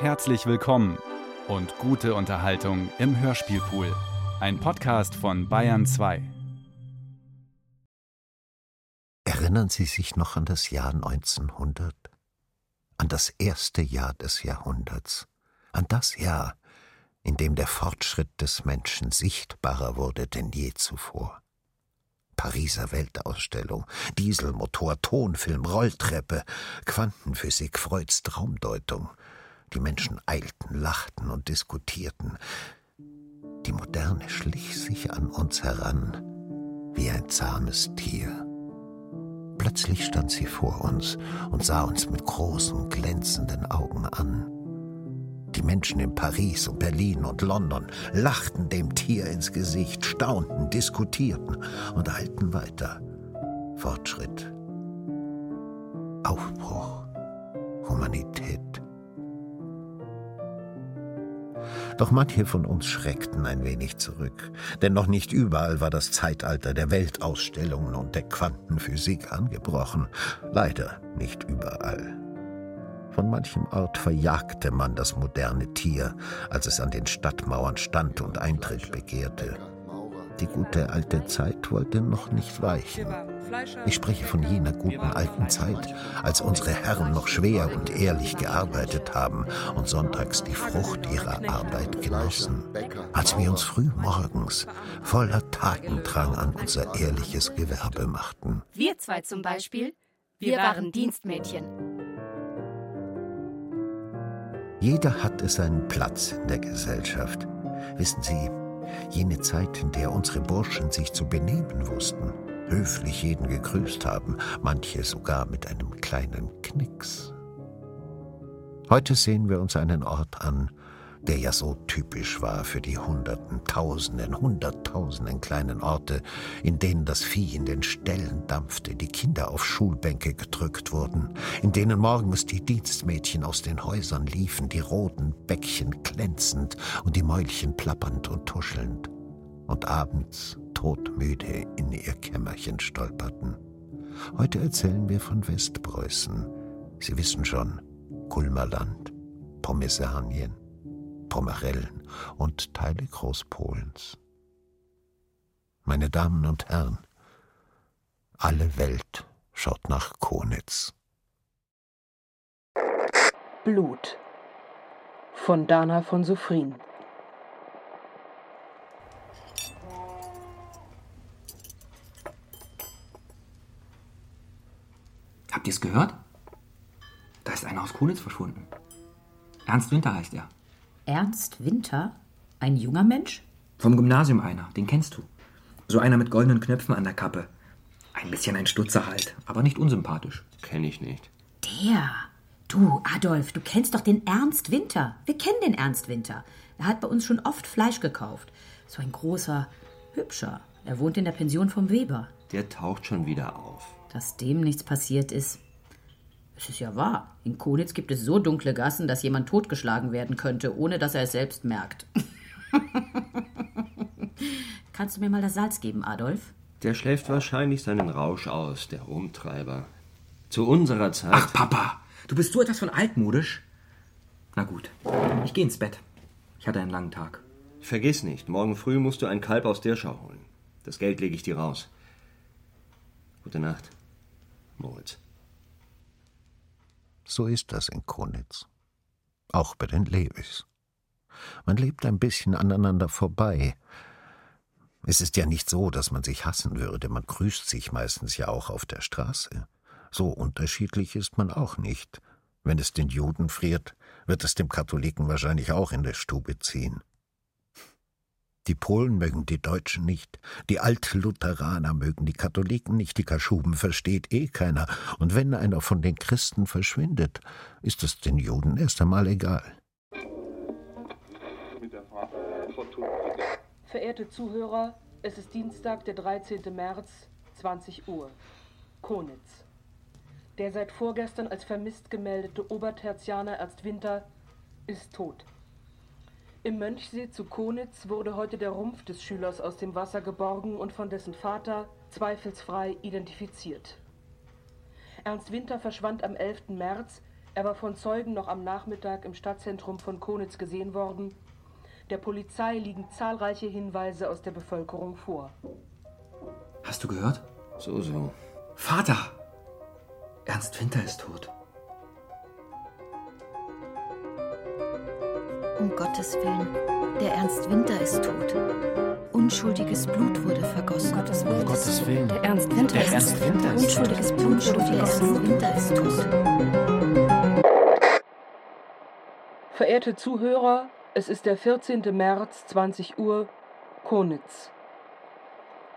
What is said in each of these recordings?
Herzlich willkommen und gute Unterhaltung im Hörspielpool. Ein Podcast von Bayern 2. Erinnern Sie sich noch an das Jahr 1900? An das erste Jahr des Jahrhunderts? An das Jahr, in dem der Fortschritt des Menschen sichtbarer wurde denn je zuvor? Pariser Weltausstellung, Dieselmotor, Tonfilm, Rolltreppe, Quantenphysik, Freuds Traumdeutung. Die Menschen eilten, lachten und diskutierten. Die Moderne schlich sich an uns heran wie ein zahmes Tier. Plötzlich stand sie vor uns und sah uns mit großen, glänzenden Augen an. Die Menschen in Paris und Berlin und London lachten dem Tier ins Gesicht, staunten, diskutierten und eilten weiter. Fortschritt, Aufbruch, Humanität. Doch manche von uns schreckten ein wenig zurück, denn noch nicht überall war das Zeitalter der Weltausstellungen und der Quantenphysik angebrochen. Leider nicht überall. Von manchem Ort verjagte man das moderne Tier, als es an den Stadtmauern stand und Eintritt begehrte. Die gute alte Zeit wollte noch nicht weichen. Ich spreche von jener guten alten Zeit, als unsere Herren noch schwer und ehrlich gearbeitet haben und sonntags die Frucht ihrer Arbeit genossen, als wir uns früh morgens voller Tatendrang an unser ehrliches Gewerbe machten. Wir zwei zum Beispiel, wir waren Dienstmädchen. Jeder hatte seinen Platz in der Gesellschaft. Wissen Sie, jene Zeit, in der unsere Burschen sich zu benehmen wussten, höflich jeden gegrüßt haben, manche sogar mit einem kleinen Knicks. Heute sehen wir uns einen Ort an, der ja so typisch war für die Hunderten, Tausenden, Hunderttausenden kleinen Orte, in denen das Vieh in den Ställen dampfte, die Kinder auf Schulbänke gedrückt wurden, in denen morgens die Dienstmädchen aus den Häusern liefen, die roten Bäckchen glänzend und die Mäulchen plappernd und tuschelnd, und abends todmüde in ihr Kämmerchen stolperten. Heute erzählen wir von Westpreußen. Sie wissen schon, Kulmerland, Pomesanien, Pomerellen und Teile Großpolens. Meine Damen und Herren, alle Welt schaut nach Konitz. Blut von Dana von Suffrin. Habt ihr es gehört? Da ist einer aus Konitz verschwunden. Ernst Winter heißt er. Ernst Winter? Ein junger Mensch? Vom Gymnasium einer, den kennst du. So einer mit goldenen Knöpfen an der Kappe. Ein bisschen ein Stutzer halt, aber nicht unsympathisch. Kenn ich nicht. Der. Du, Adolf, du kennst doch den Ernst Winter. Wir kennen den Ernst Winter. Er hat bei uns schon oft Fleisch gekauft. So ein großer, hübscher. Er wohnt in der Pension vom Weber. Der taucht schon wieder auf. Dass dem nichts passiert ist. Es ist ja wahr. In Konitz gibt es so dunkle Gassen, dass jemand totgeschlagen werden könnte, ohne dass er es selbst merkt. Kannst du mir mal das Salz geben, Adolf? Der schläft wahrscheinlich seinen Rausch aus, der Rumtreiber. Zu unserer Zeit. Ach, Papa, du bist so etwas von altmodisch. Na gut, ich geh ins Bett. Ich hatte einen langen Tag. Vergiss nicht, morgen früh musst du ein Kalb aus der Schau holen. Das Geld lege ich dir raus. Gute Nacht, Moritz. So ist das in Konitz. Auch bei den Lewis. Man lebt ein bisschen aneinander vorbei. Es ist ja nicht so, dass man sich hassen würde, man grüßt sich meistens ja auch auf der Straße. So unterschiedlich ist man auch nicht. Wenn es den Juden friert, wird es dem Katholiken wahrscheinlich auch in der Stube ziehen. Die Polen mögen die Deutschen nicht, die Altlutheraner mögen die Katholiken nicht, die Kaschuben versteht eh keiner, und wenn einer von den Christen verschwindet, ist es den Juden erst einmal egal. Verehrte Zuhörer, es ist Dienstag, der 13. März, 20 Uhr. Konitz. Der seit vorgestern als vermisst gemeldete Obertertianer Ernst Winter ist tot. Im Mönchsee zu Konitz wurde heute der Rumpf des Schülers aus dem Wasser geborgen und von dessen Vater zweifelsfrei identifiziert. Ernst Winter verschwand am 11. März Er war von Zeugen noch am Nachmittag im Stadtzentrum von Konitz gesehen worden. Der Polizei liegen zahlreiche Hinweise aus der Bevölkerung vor. Hast du gehört? So, so. Vater! Ernst Winter ist tot. Um Gottes Willen, der Ernst Winter ist tot. Unschuldiges Blut wurde vergossen. Um Gottes Willen. Gottes Willen. Der Ernst Winter Der ist Ernst Winter ist Unschuldiges Blut wurde Der Ernst vergossen. Winter ist tot. Verehrte Zuhörer, es ist der 14. März, 20 Uhr, Konitz.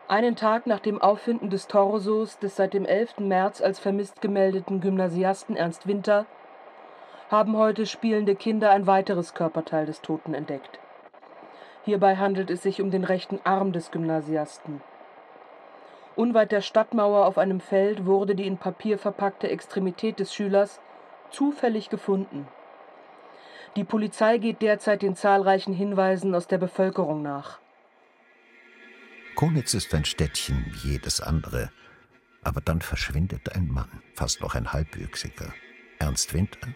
Einen Tag nach dem Auffinden des Torsos des seit dem 11. März als vermisst gemeldeten Gymnasiasten Ernst Winter haben heute spielende Kinder ein weiteres Körperteil des Toten entdeckt. Hierbei handelt es sich um den rechten Arm des Gymnasiasten. Unweit der Stadtmauer auf einem Feld wurde die in Papier verpackte Extremität des Schülers zufällig gefunden. Die Polizei geht derzeit den zahlreichen Hinweisen aus der Bevölkerung nach. Konitz ist ein Städtchen wie jedes andere. Aber dann verschwindet ein Mann, fast noch ein Halbwüchsiger. Ernst Winter,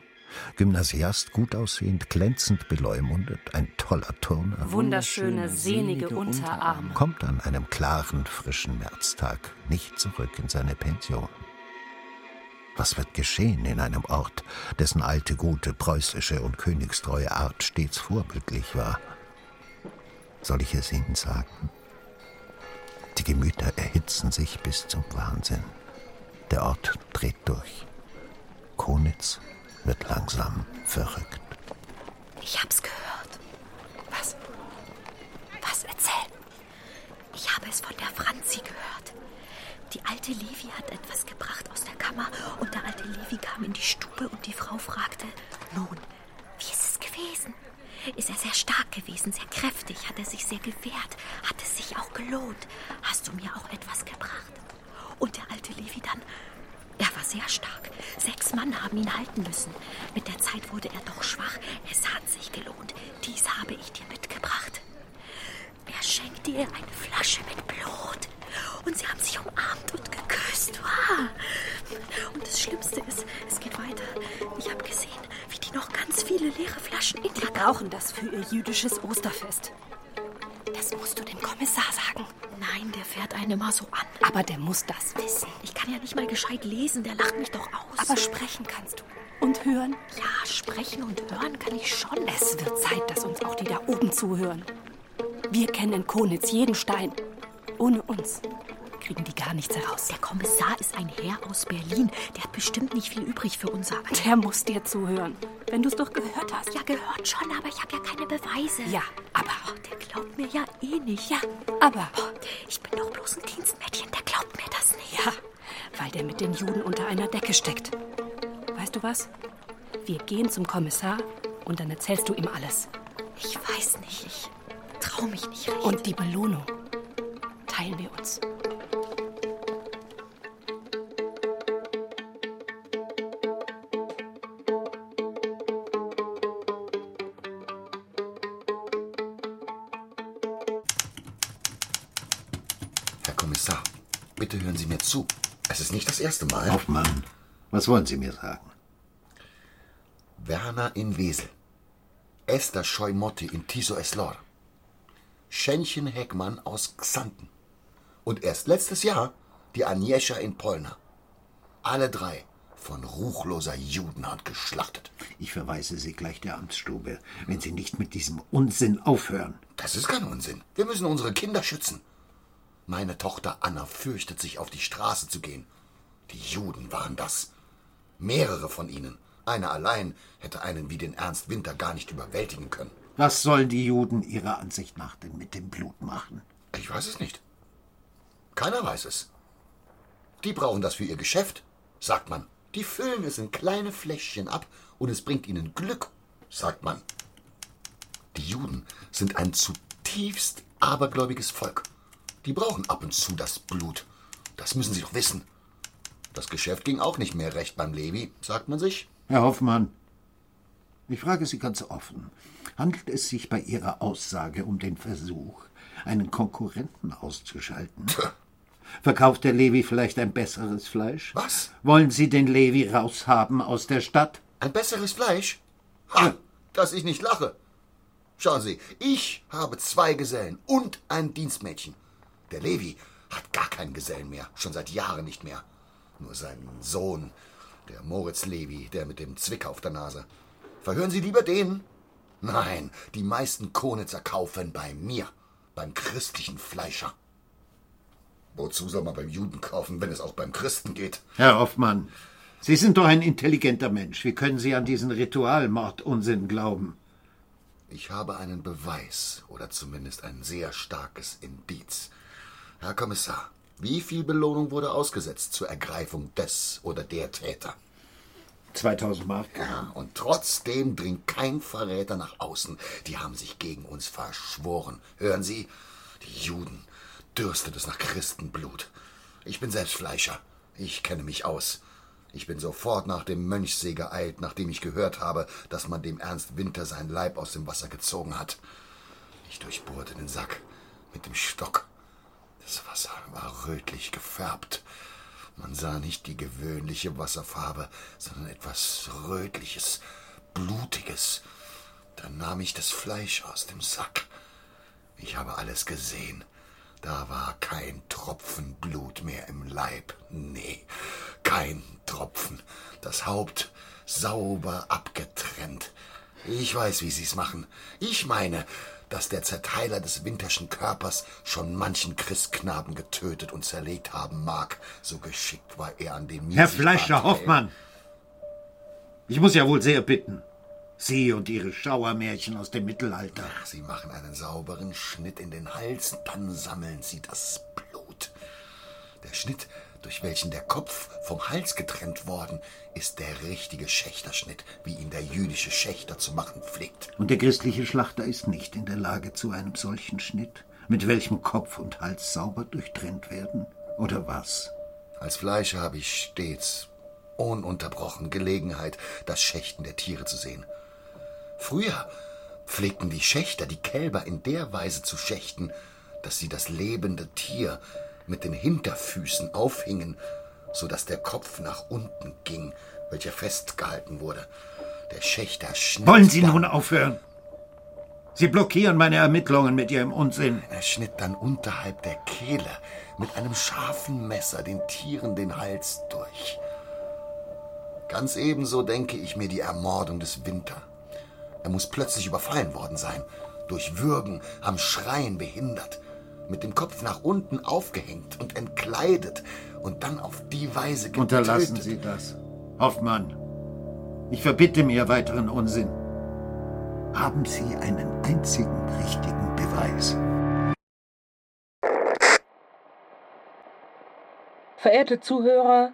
Gymnasiast, gut aussehend, glänzend beleumundet, ein toller Turner, Wunderschöne, sehnige Unterarme. kommt an einem klaren, frischen Märztag nicht zurück in seine Pension. Was wird geschehen in einem Ort, dessen alte, gute, preußische und königstreue Art stets vorbildlich war? Soll ich es Ihnen sagen? Die Gemüter erhitzen sich bis zum Wahnsinn. Der Ort dreht durch. Konitz wird langsam verrückt. Ich hab's gehört. Was? Was? Erzähl. Ich habe es von der Franzi gehört. Die alte Levi hat etwas gebracht aus der Kammer und der alte Levi kam in die Stube und die Frau fragte, nun, wie ist es gewesen? Ist er sehr stark gewesen, sehr kräftig, hat er sich sehr gewehrt, hat es sich auch gelohnt? Hast du mir auch etwas gebracht? Und der alte Levi dann, er war sehr stark. Sechs Mann haben ihn halten müssen. Mit der Zeit wurde er doch schwach. Es hat sich gelohnt. Dies habe ich dir mitgebracht. Er schenkte ihr eine Flasche mit Blut. Und sie haben sich umarmt und geküsst. Wow. Und das Schlimmste ist, es geht weiter. Ich habe gesehen, wie die noch ganz viele leere Flaschen in der brauchen das für ihr jüdisches Osterfest. Das musst du dem Kommissar sagen. Nein, der fährt einen immer so an. Aber der muss das wissen. Ich kann ja nicht mal gescheit lesen, der lacht mich doch aus. Aber sprechen kannst du. Und hören? ja, sprechen und hören kann ich schon. Es wird Zeit, dass uns auch die da oben zuhören. Wir kennen Konitz jeden Stein. Ohne uns kriegen die gar nichts heraus. Der Kommissar ist ein Herr aus Berlin. Der hat bestimmt nicht viel übrig für uns. Aber Der muss dir zuhören, wenn du es doch gehört hast. ja, gehört schon, aber ich habe ja keine Beweise. Ja, aber, Oh, der glaubt mir ja eh nicht. Ja, aber, ich bin doch bloß ein Dienstmädchen. Der glaubt mir das nicht. ja, weil der mit den Juden unter einer Decke steckt. Weißt du was? Wir gehen zum Kommissar und dann erzählst du ihm alles. Ich weiß nicht. Ich traue mich nicht recht. Und die Belohnung teilen wir uns. Es ist nicht das erste Mal. Hoffmann, was wollen Sie mir sagen? Werner in Wesel. Esther Scheumotti in Tiso Eslor. Schenchen Heckmann aus Xanten. Und erst letztes Jahr die Agnieszka in Polna. Alle drei von ruchloser Judenhand geschlachtet. Ich verweise Sie gleich der Amtsstube, wenn Sie nicht mit diesem Unsinn aufhören. Das ist kein Unsinn. Wir müssen unsere Kinder schützen. Meine Tochter Anna fürchtet sich, auf die Straße zu gehen. Die Juden waren das. Mehrere von ihnen. Einer allein hätte einen wie den Ernst Winter gar nicht überwältigen können. Was sollen die Juden Ihrer Ansicht nach denn mit dem Blut machen? Ich weiß es nicht. Keiner weiß es. Die brauchen das für ihr Geschäft, sagt man. Die füllen es in kleine Fläschchen ab und es bringt ihnen Glück, sagt man. Die Juden sind ein zutiefst abergläubiges Volk. Die brauchen ab und zu das Blut. Das müssen sie doch wissen. Das Geschäft ging auch nicht mehr recht beim Levi, sagt man sich. Herr Hoffmann, ich frage Sie ganz offen. Handelt es sich bei Ihrer Aussage um den Versuch, einen Konkurrenten auszuschalten? Verkauft der Levi vielleicht ein besseres Fleisch? Was? Wollen Sie den Levi raushaben aus der Stadt? Ein besseres Fleisch? Ha, dass ich nicht lache. Schauen Sie, ich habe zwei Gesellen und ein Dienstmädchen. Der Levi hat gar keinen Gesellen mehr, schon seit Jahren nicht mehr. Nur seinen Sohn, der Moritz Levi, der mit dem Zwick auf der Nase. Verhören Sie lieber den? Nein, die meisten Konitzer kaufen bei mir, beim christlichen Fleischer. Wozu soll man beim Juden kaufen, wenn es auch beim Christen geht? Herr Hoffmann, Sie sind doch ein intelligenter Mensch. Wie können Sie an diesen Ritualmord-Unsinn glauben? Ich habe einen Beweis oder zumindest ein sehr starkes Indiz. Herr Kommissar, wie viel Belohnung wurde ausgesetzt zur Ergreifung des oder der Täter? 2000 Mark. Ja, und trotzdem dringt kein Verräter nach außen. Die haben sich gegen uns verschworen. Hören Sie? Die Juden dürstet es nach Christenblut. Ich bin selbst Fleischer. Ich kenne mich aus. Ich bin sofort nach dem Mönchsee geeilt, nachdem ich gehört habe, dass man dem Ernst Winter sein Leib aus dem Wasser gezogen hat. Ich durchbohrte den Sack mit dem Stock. Das Wasser war rötlich gefärbt. Man sah nicht die gewöhnliche Wasserfarbe, sondern etwas Rötliches, Blutiges. Dann nahm ich das Fleisch aus dem Sack. Ich habe alles gesehen. Da war kein Tropfen Blut mehr im Leib. Nee, kein Tropfen. Das Haupt sauber abgetrennt. Ich weiß, wie Sie's machen. Ich meine, dass der Zerteiler des winterschen Körpers schon manchen Christknaben getötet und zerlegt haben mag. So geschickt war er an dem Herr Fleischer Hoffmann, ich muss ja wohl sehr bitten. Sie und Ihre Schauermärchen aus dem Mittelalter. Ach, Sie machen einen sauberen Schnitt in den Hals, dann sammeln Sie das Blut. Der Schnitt, durch welchen der Kopf vom Hals getrennt worden, ist der richtige Schächterschnitt, wie ihn der jüdische Schächter zu machen pflegt. Und der christliche Schlachter ist nicht in der Lage zu einem solchen Schnitt, mit welchem Kopf und Hals sauber durchtrennt werden? Oder was? Als Fleischer habe ich stets ununterbrochen Gelegenheit, das Schächten der Tiere zu sehen. Früher pflegten die Schächter die Kälber in der Weise zu schächten, dass sie das lebende Tier mit den Hinterfüßen aufhingen, so dass der Kopf nach unten ging, welcher festgehalten wurde. Der Schächter schnitt. Wollen Sie nun aufhören? Sie blockieren meine Ermittlungen mit Ihrem Unsinn. Er schnitt dann unterhalb der Kehle mit einem scharfen Messer den Tieren den Hals durch. Ganz ebenso denke ich mir die Ermordung des Winter. Er muss plötzlich überfallen worden sein, durch Würgen am Schreien behindert, mit dem Kopf nach unten aufgehängt und entkleidet und dann auf die Weise getötet. Unterlassen Sie das. Hoffmann, ich verbitte mir weiteren Unsinn. Haben Sie einen einzigen richtigen Beweis? Verehrte Zuhörer,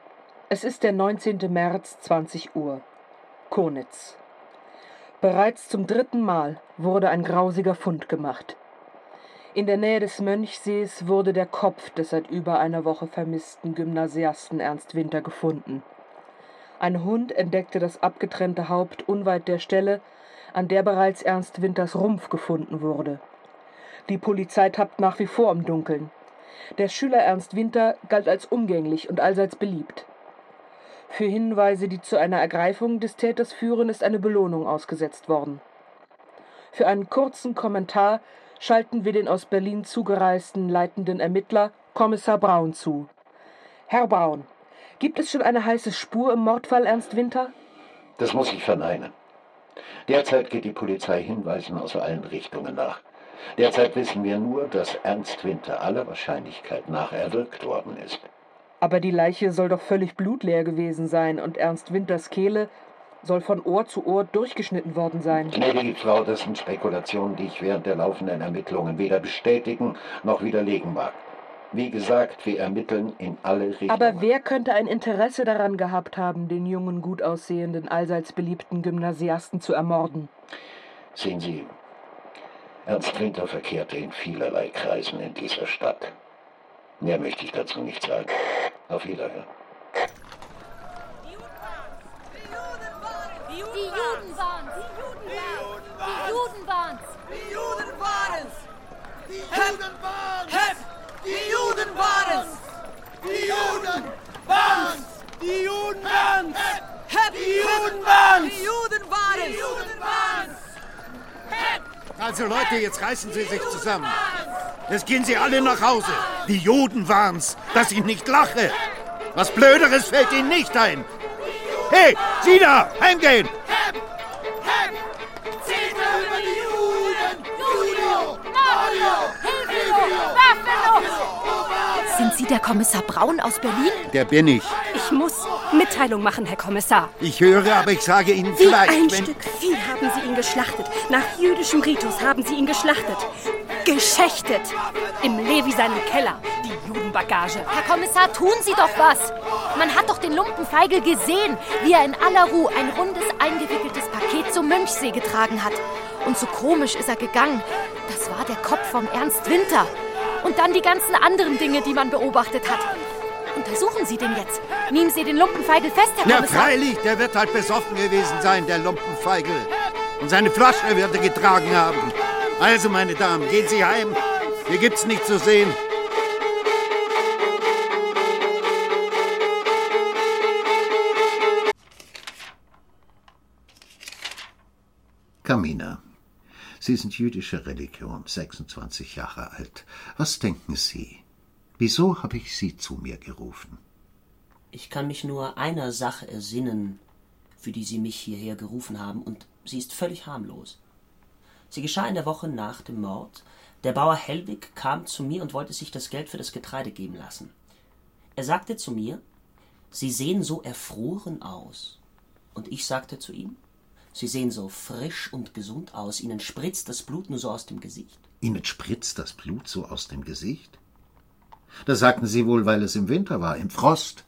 es ist der 19. März, 20 Uhr. Konitz. Bereits zum dritten Mal wurde ein grausiger Fund gemacht. In der Nähe des Mönchsees wurde der Kopf des seit über einer Woche vermissten Gymnasiasten Ernst Winter gefunden. Ein Hund entdeckte das abgetrennte Haupt unweit der Stelle, an der bereits Ernst Winters Rumpf gefunden wurde. Die Polizei tappt nach wie vor im Dunkeln. Der Schüler Ernst Winter galt als umgänglich und allseits beliebt. Für Hinweise, die zu einer Ergreifung des Täters führen, ist eine Belohnung ausgesetzt worden. Für einen kurzen Kommentar schalten wir den aus Berlin zugereisten leitenden Ermittler Kommissar Braun zu. Herr Braun, gibt es schon eine heiße Spur im Mordfall Ernst Winter? Das muss ich verneinen. Derzeit geht die Polizei Hinweisen aus allen Richtungen nach. Derzeit wissen wir nur, dass Ernst Winter aller Wahrscheinlichkeit nach erwürgt worden ist. Aber die Leiche soll doch völlig blutleer gewesen sein und Ernst Winters Kehle soll von Ohr zu Ohr durchgeschnitten worden sein. Gnädige Frau, das sind Spekulationen, die ich während der laufenden Ermittlungen weder bestätigen noch widerlegen mag. Wie gesagt, wir ermitteln in alle Richtungen. Aber wer könnte ein Interesse daran gehabt haben, den jungen, gut aussehenden, allseits beliebten Gymnasiasten zu ermorden? Sehen Sie, Ernst Winter verkehrte in vielerlei Kreisen in dieser Stadt. Mehr möchte ich dazu nicht sagen. Auf Wiederhören. Die Juden waren's! Die Juden waren's! Die Juden waren's! Die Juden waren's! Die Juden waren's! Die Juden waren's! Die Juden waren's! Die Juden waren's! Die Juden waren's! Die Juden waren's! Also Leute, jetzt reißen Sie sich zusammen. Jetzt gehen Sie alle nach Hause. Die Juden waren's, dass ich nicht lache. Was Blöderes fällt Ihnen nicht ein. Hey, Sie da, heimgehen! Hep! Hep! Los! Sind Sie der Kommissar Braun aus Berlin? Der bin ich. Ich muss Mitteilung machen, Herr Kommissar. Ich höre, aber ich sage Ihnen Wie vielleicht, ein wenn... Stück Vieh haben Sie ihn geschlachtet. Nach jüdischem Ritus haben Sie ihn geschlachtet. Geschächtet. Im Levi seinem Keller. Die Judenbagage. Herr Kommissar, tun Sie doch was! Man hat doch den Lumpenfeigel gesehen, wie er in aller Ruhe ein rundes, eingewickeltes Paket zum Mönchsee getragen hat. Und so komisch ist er gegangen. Das war der Kopf vom Ernst Winter. Und dann die ganzen anderen Dinge, die man beobachtet hat. Untersuchen Sie den jetzt. Nehmen Sie den Lumpenfeigel fest, Herr Na Kommissar. freilich, der wird halt besoffen gewesen sein, der Lumpenfeigel. Und seine Flasche wird er getragen haben. Also, meine Damen, gehen Sie heim. Hier gibt's nichts zu sehen. Kamina, Sie sind jüdischer Religion, 26 Jahre alt. Was denken Sie? Wieso habe ich Sie zu mir gerufen? Ich kann mich nur einer Sache ersinnen, für die Sie mich hierher gerufen haben, und sie ist völlig harmlos. Sie geschah in der Woche nach dem Mord. Der Bauer Hellwig kam zu mir und wollte sich das Geld für das Getreide geben lassen. Er sagte zu mir, Sie sehen so erfroren aus. Und ich sagte zu ihm, Sie sehen so frisch und gesund aus, Ihnen spritzt das Blut nur so aus dem Gesicht. Ihnen spritzt das Blut so aus dem Gesicht? Das sagten Sie wohl, weil es im Winter war, im Frost.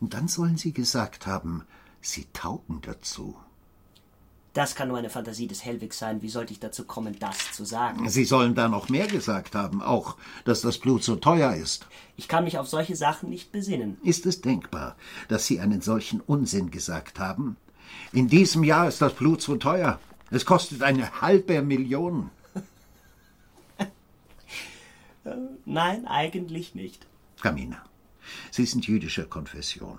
Und dann sollen Sie gesagt haben, Sie taugen dazu. Das kann nur eine Fantasie des Hellwigs sein. Wie sollte ich dazu kommen, das zu sagen? Sie sollen da noch mehr gesagt haben, auch, dass das Blut so teuer ist. Ich kann mich auf solche Sachen nicht besinnen. Ist es denkbar, dass Sie einen solchen Unsinn gesagt haben? In diesem Jahr ist das Blut so teuer. Es kostet eine halbe Million. Nein, eigentlich nicht. Kamina, Sie sind jüdischer Konfession.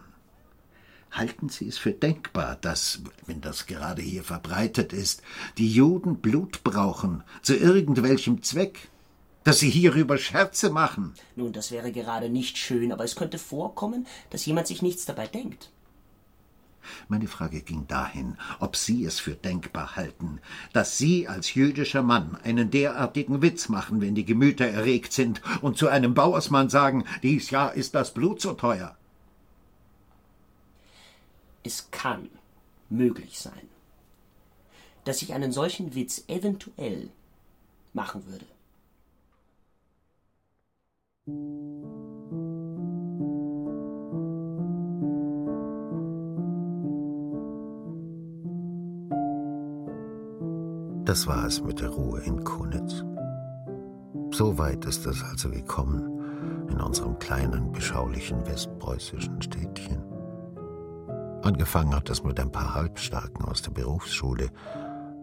Halten Sie es für denkbar, dass, wenn das gerade hier verbreitet ist, die Juden Blut brauchen, zu irgendwelchem Zweck? Dass sie hierüber Scherze machen? Nun, das wäre gerade nicht schön, aber es könnte vorkommen, dass jemand sich nichts dabei denkt. Meine Frage ging dahin, ob Sie es für denkbar halten, dass Sie als jüdischer Mann einen derartigen Witz machen, wenn die Gemüter erregt sind, und zu einem Bauersmann sagen, dies Jahr ist das Blut so teuer. Es kann möglich sein, dass ich einen solchen Witz eventuell machen würde. Das war es mit der Ruhe in Konitz. So weit ist es also gekommen in unserem kleinen, beschaulichen westpreußischen Städtchen. Angefangen hat es mit ein paar Halbstarken aus der Berufsschule,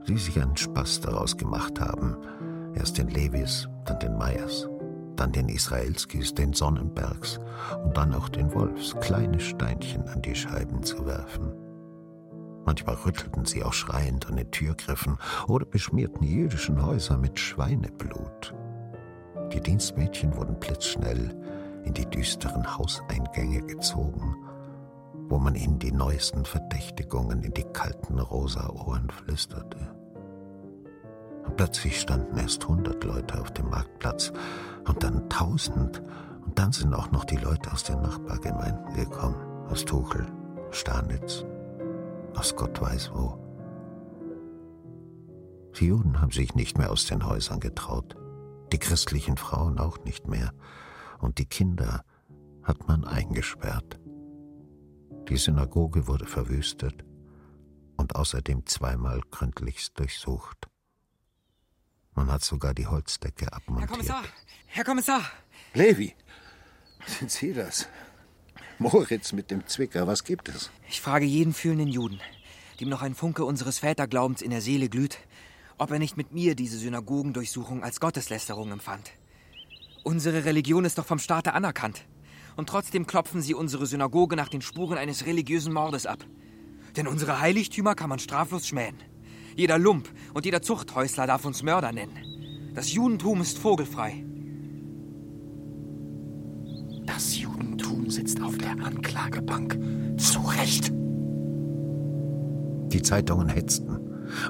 die sich einen Spaß daraus gemacht haben. Erst den Levis, dann den Meyers, dann den Israelskis, den Sonnenbergs und dann auch den Wolfs kleine Steinchen an die Scheiben zu werfen. Manchmal rüttelten sie auch schreiend an den Türgriffen oder beschmierten die jüdischen Häuser mit Schweineblut. Die Dienstmädchen wurden blitzschnell in die düsteren Hauseingänge gezogen, wo man ihnen die neuesten Verdächtigungen in die kalten rosa Ohren flüsterte. Und plötzlich standen erst hundert Leute auf dem Marktplatz und dann tausend, und dann sind auch noch die Leute aus den Nachbargemeinden gekommen, aus Tuchel, Starnitz, aus Gott weiß wo. Die Juden haben sich nicht mehr aus den Häusern getraut, die christlichen Frauen auch nicht mehr, und die Kinder hat man eingesperrt. Die Synagoge wurde verwüstet und außerdem zweimal gründlichst durchsucht. Man hat sogar die Holzdecke Herr abmontiert. Kommissar! Herr Kommissar! Levi, sind Sie das? Moritz mit dem Zwicker, was gibt es? Ich frage jeden fühlenden Juden, dem noch ein Funke unseres Väterglaubens in der Seele glüht, ob er nicht mit mir diese Synagogendurchsuchung als Gotteslästerung empfand. Unsere Religion ist doch vom Staate anerkannt. Und trotzdem klopfen sie unsere Synagoge nach den Spuren eines religiösen Mordes ab. Denn unsere Heiligtümer kann man straflos schmähen. Jeder Lump und jeder Zuchthäusler darf uns Mörder nennen. Das Judentum ist vogelfrei. Das Judentum sitzt auf der Anklagebank. Zu Recht. Die Zeitungen hetzten.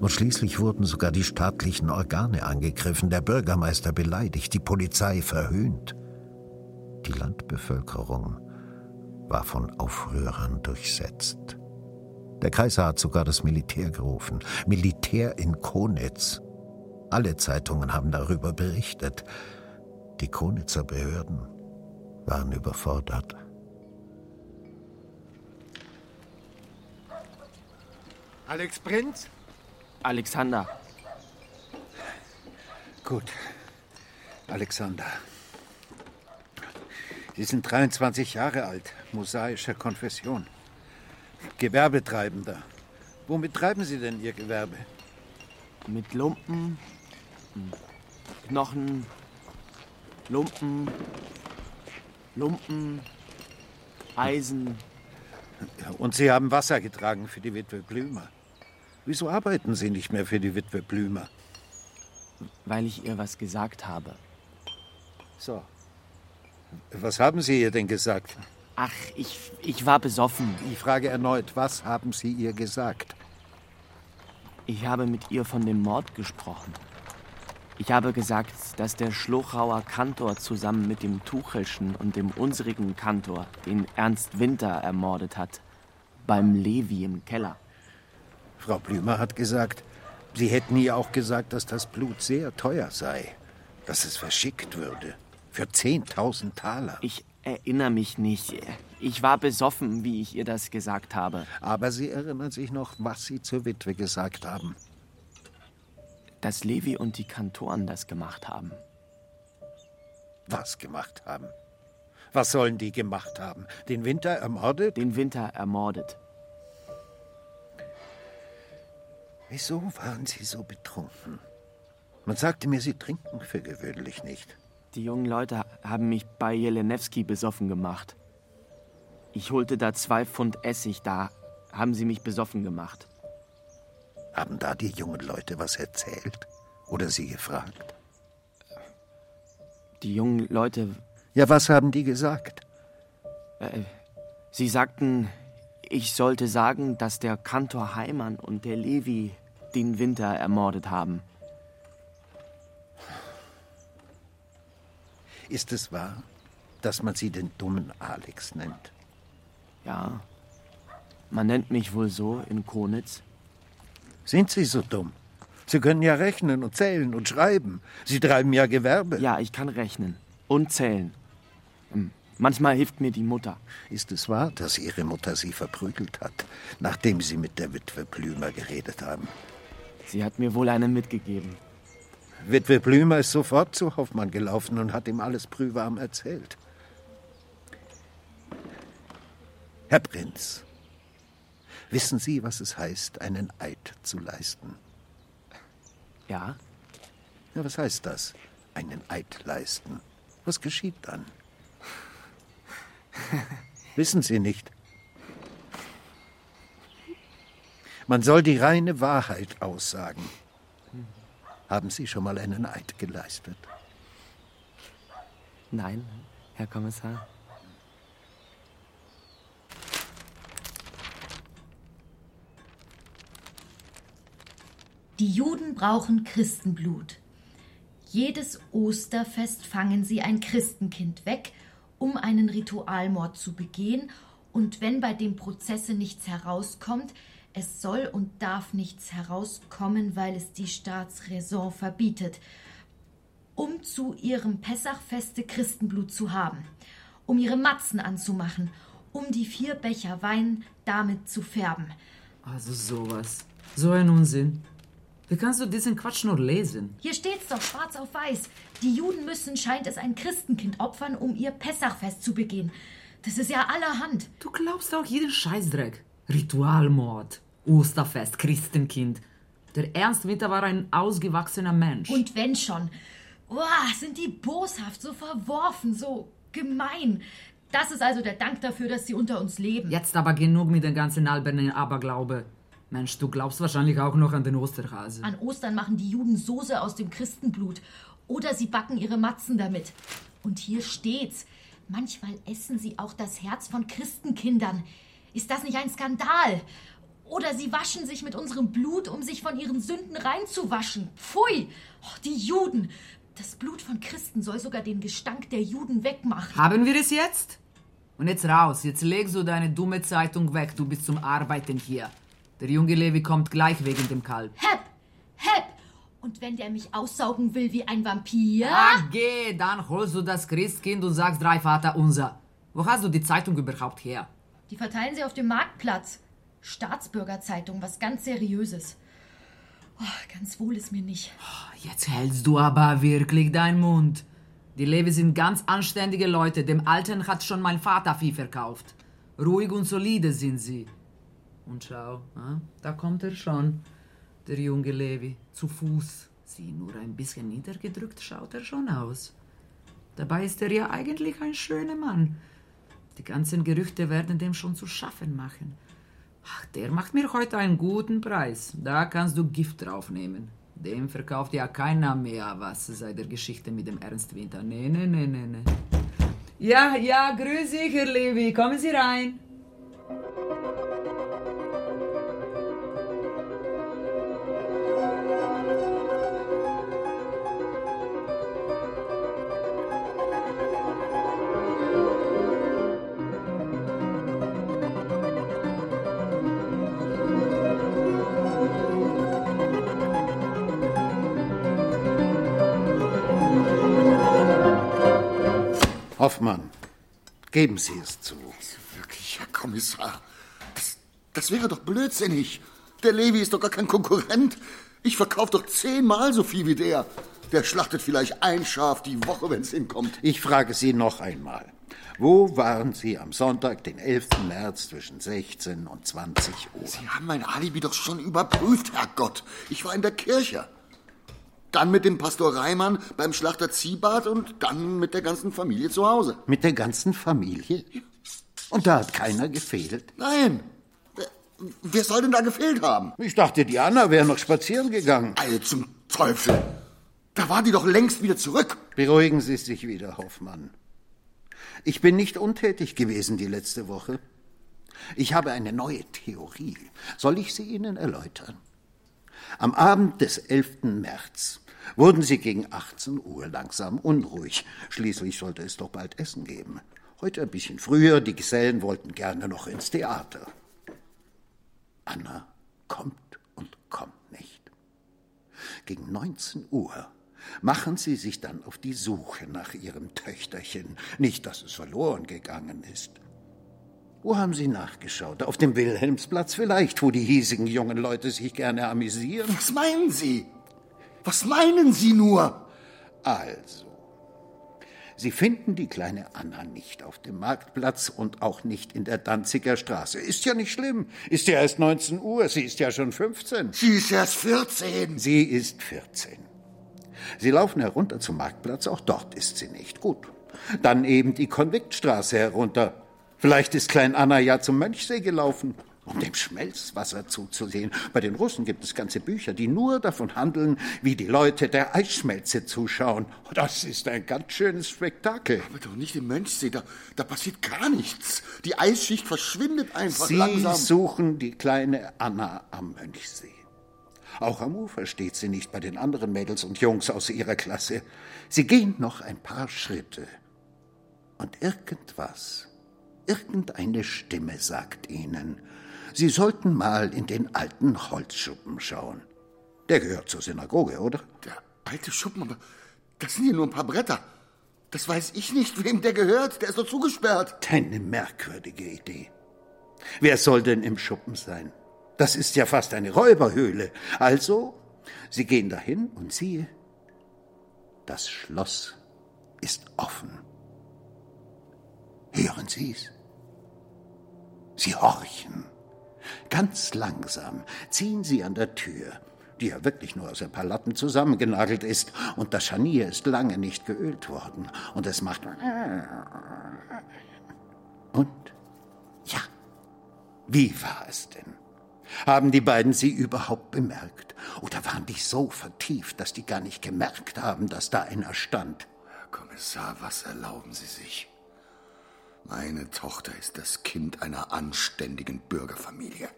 Und schließlich wurden sogar die staatlichen Organe angegriffen, der Bürgermeister beleidigt, die Polizei verhöhnt. Die Landbevölkerung war von Aufrührern durchsetzt. Der Kaiser hat sogar das Militär gerufen. Militär in Konitz. Alle Zeitungen haben darüber berichtet. Die Konitzer Behörden waren überfordert. Alex Prinz? Alexander. Gut. Alexander. Sie sind 23 Jahre alt, mosaischer Konfession. Gewerbetreibender. Womit treiben Sie denn Ihr Gewerbe? Mit Lumpen, Knochen, Lumpen, Lumpen, Eisen. Und Sie haben Wasser getragen für die Witwe Blümer. Wieso arbeiten Sie nicht mehr für die Witwe Blümer? Weil ich ihr was gesagt habe. So. Was haben Sie ihr denn gesagt? Ach, ich, ich war besoffen. Ich frage erneut, was haben Sie ihr gesagt? Ich habe mit ihr von dem Mord gesprochen. Ich habe gesagt, dass der Schlochauer Kantor zusammen mit dem Tuchelschen und dem unsrigen Kantor den Ernst Winter ermordet hat. Beim Levi im Keller. Frau Blümer hat gesagt, Sie hätten ihr auch gesagt, dass das Blut sehr teuer sei, dass es verschickt würde. Für 10.000 Taler. Ich erinnere mich nicht. Ich war besoffen, wie ich ihr das gesagt habe. Aber Sie erinnern sich noch, was Sie zur Witwe gesagt haben. Dass Levi und die Kantoren das gemacht haben. Was gemacht haben? Was sollen die gemacht haben? Den Winter ermordet? Den Winter ermordet. Wieso waren Sie so betrunken? Man sagte mir, Sie trinken für gewöhnlich nicht. Die jungen Leute haben mich bei Jelenewski besoffen gemacht. Ich holte da zwei Pfund Essig, da haben sie mich besoffen gemacht. Haben da die jungen Leute was erzählt? Oder sie gefragt? Die jungen Leute. Ja, was haben die gesagt? Äh, sie sagten, ich sollte sagen, dass der Kantor Heimann und der Levi den Winter ermordet haben. Ist es wahr, dass man Sie den dummen Alex nennt? Ja. Man nennt mich wohl so in Konitz. Sind Sie so dumm? Sie können ja rechnen und zählen und schreiben. Sie treiben ja Gewerbe. Ja, ich kann rechnen und zählen. Hm, Manchmal hilft mir die Mutter. Ist es wahr, dass Ihre Mutter Sie verprügelt hat, nachdem Sie mit der Witwe Blümer geredet haben? Sie hat mir wohl eine mitgegeben. Witwe Blümer ist sofort zu Hoffmann gelaufen und hat ihm alles prühwarm erzählt. Herr Prinz, wissen Sie, was es heißt, einen Eid zu leisten? Ja? Ja, was heißt das? Einen Eid leisten. Was geschieht dann? Wissen Sie nicht? Man soll die reine Wahrheit aussagen. Haben Sie schon mal einen Eid geleistet? Nein, Herr Kommissar. Die Juden brauchen Christenblut. Jedes Osterfest fangen sie ein Christenkind weg, um einen Ritualmord zu begehen, und wenn bei dem Prozesse nichts herauskommt, es soll und darf nichts herauskommen, weil es die Staatsräson verbietet, um zu ihrem Pessachfeste Christenblut zu haben, um ihre Matzen anzumachen, um die vier Becher Wein damit zu färben. Also sowas. So ein Unsinn. Wie kannst du diesen Quatsch nur lesen? Hier steht's doch schwarz auf weiß. Die Juden müssen, scheint es, ein Christenkind opfern, um ihr Pessachfest zu begehen. Das ist ja allerhand. Du glaubst auch jeden Scheißdreck. Ritualmord, Osterfest, Christenkind. Der Ernst Winter war ein ausgewachsener Mensch. Und wenn schon. Uah, sind die boshaft, so verworfen, so gemein. Das ist also der Dank dafür, dass Sie unter uns leben. Jetzt aber genug mit dem ganzen albernen Aberglaube. Mensch, du glaubst wahrscheinlich auch noch an den Osterhase. An Ostern machen die Juden Soße aus dem Christenblut. Oder sie backen ihre Matzen damit. Und hier steht's. Manchmal essen sie auch das Herz von Christenkindern. Ist das nicht ein Skandal? Oder sie waschen sich mit unserem Blut, um sich von ihren Sünden reinzuwaschen. Pfui! Oh, die Juden! Das Blut von Christen soll sogar den Gestank der Juden wegmachen. Haben wir es jetzt? Und jetzt raus, jetzt legst du deine dumme Zeitung weg, du bist zum Arbeiten hier. Der junge Levi kommt gleich wegen dem Kalb. Hepp! Hepp! Und wenn der mich aussaugen will wie ein Vampir? Ah, geh, dann holst du das Christkind und sagst drei Vater unser. Wo hast du die Zeitung überhaupt her? Die verteilen sie auf dem Marktplatz. Staatsbürgerzeitung, was ganz Seriöses. Oh, ganz wohl ist mir nicht. Jetzt hältst du aber wirklich deinen Mund. Die Levi sind ganz anständige Leute. Dem Alten hat schon mein Vater Vieh verkauft. Ruhig und solide sind sie. Und schau, ah, da kommt er schon, der junge Levi, zu Fuß. Sieh nur ein bisschen niedergedrückt schaut er schon aus. Dabei ist er ja eigentlich ein schöner Mann. Die ganzen Gerüchte werden dem schon zu schaffen machen. Ach, der macht mir heute einen guten Preis. Da kannst du Gift draufnehmen. Dem verkauft ja keiner mehr was seit der Geschichte mit dem Ernst Winter. Nee, nee, nee, nee, nee. Ja, ja, grüß dich, Herr Levi. Kommen Sie rein. Hoffmann, geben Sie es zu. Wirklich, Herr Kommissar. Das, das wäre doch blödsinnig. Der Levi ist doch gar kein Konkurrent. Ich verkaufe doch zehnmal so viel wie der. Der schlachtet vielleicht ein Schaf die Woche, wenn es hinkommt. Ich frage Sie noch einmal. Wo waren Sie am Sonntag, den 11. März zwischen 16 und 20 Uhr? Sie haben mein Alibi doch schon überprüft, Herrgott. Ich war in der Kirche. Dann mit dem Pastor Reimann beim Schlachter Ziehbart und dann mit der ganzen Familie zu Hause. Mit der ganzen Familie? Und da hat keiner gefehlt? Nein. Wer, soll denn da gefehlt haben? Ich dachte, die Anna wäre noch spazieren gegangen. Alle zum Teufel. Da war die doch längst wieder zurück. Beruhigen Sie sich wieder, Hoffmann. Ich bin nicht untätig gewesen die letzte Woche. Ich habe eine neue Theorie. Soll ich sie Ihnen erläutern? Am Abend des 11. März wurden sie gegen 18 Uhr langsam unruhig. Schließlich sollte es doch bald Essen geben. Heute ein bisschen früher, die Gesellen wollten gerne noch ins Theater. Anna kommt und kommt nicht. Gegen 19 Uhr machen sie sich dann auf die Suche nach ihrem Töchterchen. Nicht, dass es verloren gegangen ist. Wo haben Sie nachgeschaut? Auf dem Wilhelmsplatz vielleicht, wo die hiesigen jungen Leute sich gerne amüsieren? Was meinen Sie? Was meinen Sie nur? Also, Sie finden die kleine Anna nicht auf dem Marktplatz und auch nicht in der Danziger Straße. Ist ja nicht schlimm. Ist ja erst 19 Uhr. Sie ist ja schon 15. Sie ist erst 14. Sie ist 14. Sie laufen herunter zum Marktplatz. Auch dort ist sie nicht. Gut. Dann eben die Konviktstraße herunter. Vielleicht ist Klein Anna ja zum Mönchsee gelaufen, um dem Schmelzwasser zuzusehen. Bei den Russen gibt es ganze Bücher, die nur davon handeln, wie die Leute der Eisschmelze zuschauen. Das ist ein ganz schönes Spektakel. Aber doch nicht im Mönchsee, da, da passiert gar nichts. Die Eisschicht verschwindet einfach Sie langsam. suchen die kleine Anna am Mönchsee. Auch am Ufer steht sie nicht bei den anderen Mädels und Jungs aus ihrer Klasse. Sie gehen noch ein paar Schritte. Und irgendwas Irgendeine Stimme sagt ihnen, sie sollten mal in den alten Holzschuppen schauen. Der gehört zur Synagoge, oder? Der alte Schuppen, aber das sind hier nur ein paar Bretter. Das weiß ich nicht, wem der gehört. Der ist doch zugesperrt. Eine merkwürdige Idee. Wer soll denn im Schuppen sein? Das ist ja fast eine Räuberhöhle. Also, sie gehen dahin und siehe, das Schloss ist offen. Hören Sie's? Sie horchen. Ganz langsam ziehen sie an der Tür, die ja wirklich nur aus ein paar Latten zusammengenagelt ist, und das Scharnier ist lange nicht geölt worden, und es macht. Und? Ja. Wie war es denn? Haben die beiden sie überhaupt bemerkt? Oder waren die so vertieft, dass die gar nicht gemerkt haben, dass da einer stand? Herr Kommissar, was erlauben Sie sich? Meine Tochter ist das Kind einer anständigen Bürgerfamilie.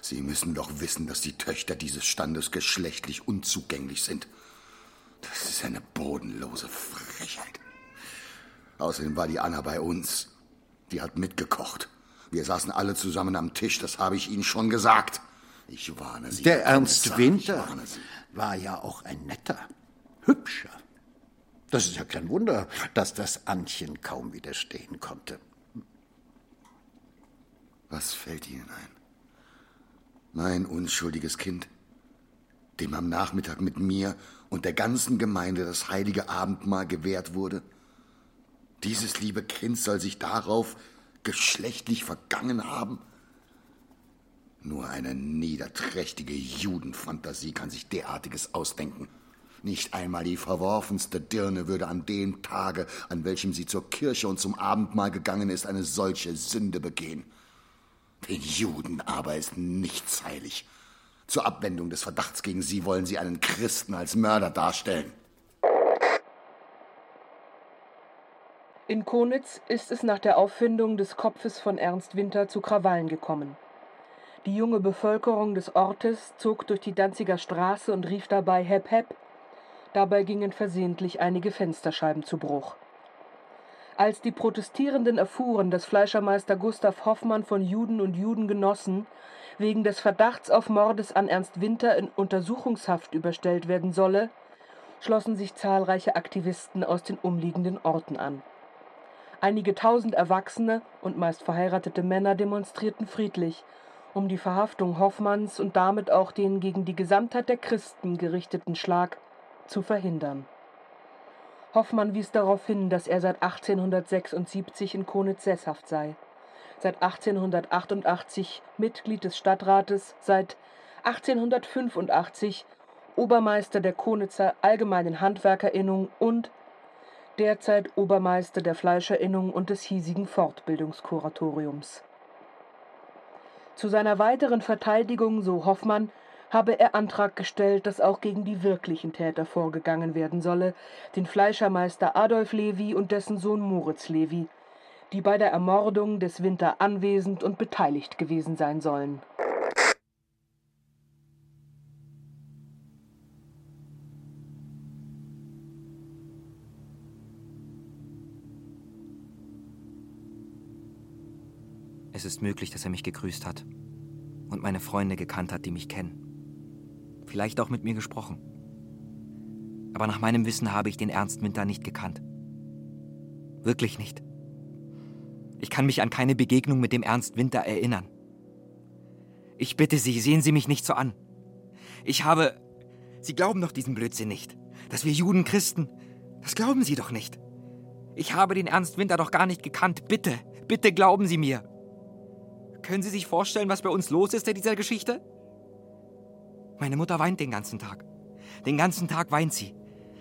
Sie müssen doch wissen, dass die Töchter dieses Standes geschlechtlich unzugänglich sind. Das ist eine bodenlose Frechheit. Außerdem war die Anna bei uns. Die hat mitgekocht. Wir saßen alle zusammen am Tisch, das habe ich Ihnen schon gesagt. Ich warne Sie. Der Ernst Winter war ja auch ein netter, hübscher. Das ist ja kein Wunder, dass das Antchen kaum widerstehen konnte. Was fällt Ihnen ein? Mein unschuldiges Kind, dem am Nachmittag mit mir und der ganzen Gemeinde das heilige Abendmahl gewährt wurde? Dieses liebe Kind soll sich darauf geschlechtlich vergangen haben? Nur eine niederträchtige Judenfantasie kann sich derartiges ausdenken. Nicht einmal die verworfenste Dirne würde an dem Tage, an welchem sie zur Kirche und zum Abendmahl gegangen ist, eine solche Sünde begehen. Den Juden aber ist nichts heilig. Zur Abwendung des Verdachts gegen sie wollen sie einen Christen als Mörder darstellen. In Konitz ist es nach der Auffindung des Kopfes von Ernst Winter zu Krawallen gekommen. Die junge Bevölkerung des Ortes zog durch die Danziger Straße und rief dabei Hep Hep. Dabei gingen versehentlich einige Fensterscheiben zu Bruch. Als die Protestierenden erfuhren, dass Fleischermeister Gustav Hoffmann von Juden und Judengenossen wegen des Verdachts auf Mordes an Ernst Winter in Untersuchungshaft überstellt werden solle, schlossen sich zahlreiche Aktivisten aus den umliegenden Orten an. Einige tausend Erwachsene und meist verheiratete Männer demonstrierten friedlich, um die Verhaftung Hoffmanns und damit auch den gegen die Gesamtheit der Christen gerichteten Schlag zu verhindern. Hoffmann wies darauf hin, dass er seit 1876 in Konitz sesshaft sei, seit 1888 Mitglied des Stadtrates, seit 1885 Obermeister der Konitzer Allgemeinen Handwerkerinnung und derzeit Obermeister der Fleischerinnung und des hiesigen Fortbildungskuratoriums. Zu seiner weiteren Verteidigung, so Hoffmann, habe er Antrag gestellt, dass auch gegen die wirklichen Täter vorgegangen werden solle, den Fleischermeister Adolf Levi und dessen Sohn Moritz Levi, die bei der Ermordung des Winter anwesend und beteiligt gewesen sein sollen. Es ist möglich, dass er mich gegrüßt hat und meine Freunde gekannt hat, die mich kennen. Vielleicht auch mit mir gesprochen. Aber nach meinem Wissen habe ich den Ernst Winter nicht gekannt. Wirklich nicht. Ich kann mich an keine Begegnung mit dem Ernst Winter erinnern. Ich bitte Sie, sehen Sie mich nicht so an. Ich habe. Sie glauben doch diesen Blödsinn nicht. Dass wir Juden Christen. Das glauben Sie doch nicht. Ich habe den Ernst Winter doch gar nicht gekannt. Bitte, bitte glauben Sie mir. Können Sie sich vorstellen, was bei uns los ist in dieser Geschichte? Meine Mutter weint den ganzen Tag. Den ganzen Tag weint sie,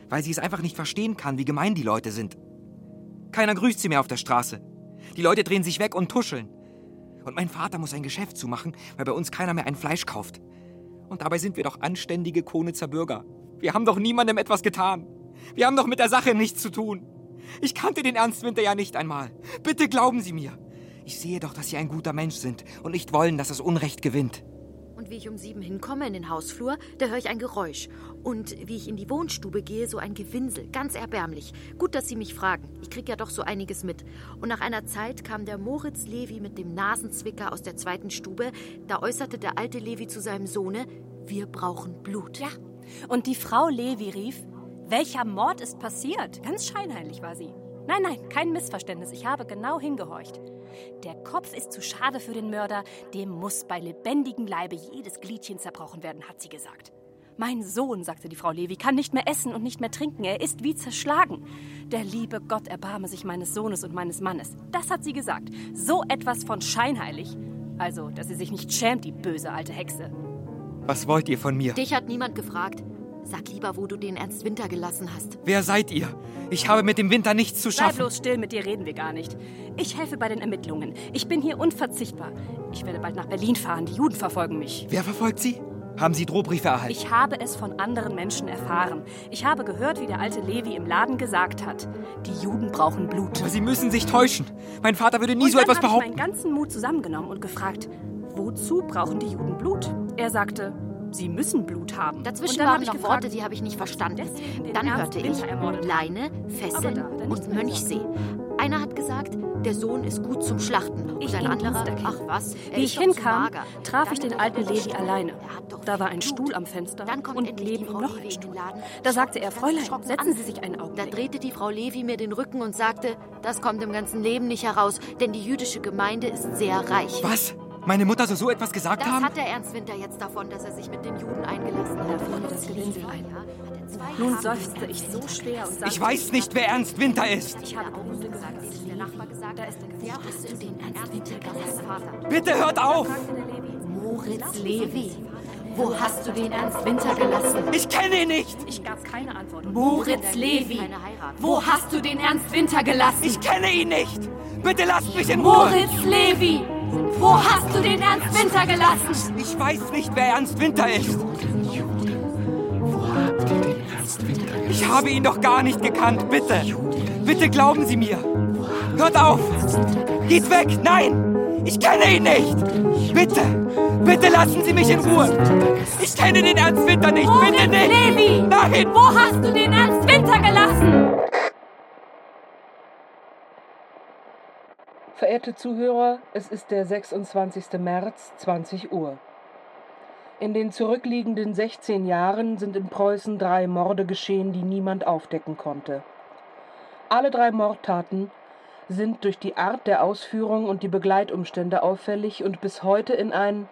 weil sie es einfach nicht verstehen kann, wie gemein die Leute sind. Keiner grüßt sie mehr auf der Straße. Die Leute drehen sich weg und tuscheln. Und mein Vater muss ein Geschäft zumachen, weil bei uns keiner mehr ein Fleisch kauft. Und dabei sind wir doch anständige Konitzer Bürger. Wir haben doch niemandem etwas getan. Wir haben doch mit der Sache nichts zu tun. Ich kannte den Ernst Winter ja nicht einmal. Bitte glauben Sie mir. Ich sehe doch, dass Sie ein guter Mensch sind und nicht wollen, dass das Unrecht gewinnt. Und wie ich um sieben hinkomme in den Hausflur, da höre ich ein Geräusch. Und wie ich in die Wohnstube gehe, so ein Gewinsel. Ganz erbärmlich. Gut, dass Sie mich fragen. Ich krieg ja doch so einiges mit. Und nach einer Zeit kam der Moritz Levi mit dem Nasenzwicker aus der zweiten Stube. Da äußerte der alte Levi zu seinem Sohne, wir brauchen Blut. Ja. Und die Frau Levi rief, welcher Mord ist passiert? Ganz scheinheilig war sie. Nein, nein, kein Missverständnis. Ich habe genau hingehorcht. Der Kopf ist zu schade für den Mörder, dem muss bei lebendigem Leibe jedes Gliedchen zerbrochen werden, hat sie gesagt. Mein Sohn, sagte die Frau Levi, kann nicht mehr essen und nicht mehr trinken. Er ist wie zerschlagen. Der liebe Gott erbarme sich meines Sohnes und meines Mannes. Das hat sie gesagt. So etwas von scheinheilig. Also, dass sie sich nicht schämt, die böse alte Hexe. Was wollt ihr von mir? Dich hat niemand gefragt. Sag lieber, wo du den Ernst Winter gelassen hast. Wer seid ihr? Ich habe mit dem Winter nichts zu Sei schaffen. bloß still, mit dir reden wir gar nicht. Ich helfe bei den Ermittlungen. Ich bin hier unverzichtbar. Ich werde bald nach Berlin fahren. Die Juden verfolgen mich. Wer verfolgt Sie? Haben Sie Drohbriefe erhalten? Ich habe es von anderen Menschen erfahren. Ich habe gehört, wie der alte Levi im Laden gesagt hat. Die Juden brauchen Blut. Aber Sie müssen sich täuschen. Mein Vater würde nie und so dann etwas habe behaupten. ich meinen ganzen Mut zusammengenommen und gefragt, wozu brauchen die Juden Blut? Er sagte, sie müssen Blut haben. Dazwischen waren habe ich noch gefragt, Worte, die habe ich nicht verstanden. Dann Ernst hörte ich Leine, Fesseln da und Mönchsee. Einer hat gesagt, der Sohn ist gut zum Schlachten. Und Ich ein anderer, ach was, er Wie ist ich hinkam, mager. traf ich den alten Levi alleine. Da war ein Blut. Stuhl am Fenster Dann kommt und neben ihm noch ein in Stuhl. Da sagte er, Fräulein, setzen. Sie sich einen Da Augenblick. drehte die Frau Levi mir den Rücken und sagte, das kommt im ganzen Leben nicht heraus, denn die jüdische Gemeinde ist sehr reich. Was? Meine Mutter soll so etwas gesagt Das haben? hat der Ernst Winter jetzt davon, dass er sich mit den Juden eingelassen hat. Fiel mir das Gewinsel ein. Nun seufzte ich so schwer und sagte, Ich weiß nicht, wer Ernst Winter ist. Ich habe Gründe gesagt, dass der Nachbar gesagt hat, Wer hast du den Ernst Winter gelassen, Vater? Bitte hört auf! Moritz Levi. Wo hast du den Ernst Winter gelassen? Ich kenne ihn nicht! Ich gab keine Antwort. Moritz Levi. Wo hast du den Ernst Winter gelassen? Ich kenne ihn nicht! Bitte lasst mich in Ruhe! Moritz Levi. Wo hast du den Ernst Winter gelassen? Ich weiß nicht, wer Ernst Winter ist. Ich habe ihn doch gar nicht gekannt, bitte. Bitte glauben Sie mir. Hört auf! Geht weg! Nein! Ich kenne ihn nicht! Bitte! Bitte lassen Sie mich in Ruhe! Ich kenne den Ernst Winter nicht! Bitte nicht! Levi. Nein! Wo hast du den Ernst Winter gelassen? Verehrte Zuhörer, es ist der 26. März, 20 Uhr. In den zurückliegenden 16 Jahren sind in Preußen drei Morde geschehen, die niemand aufdecken konnte. Alle drei Mordtaten sind durch die Art der Ausführung und die Begleitumstände auffällig und bis heute in ein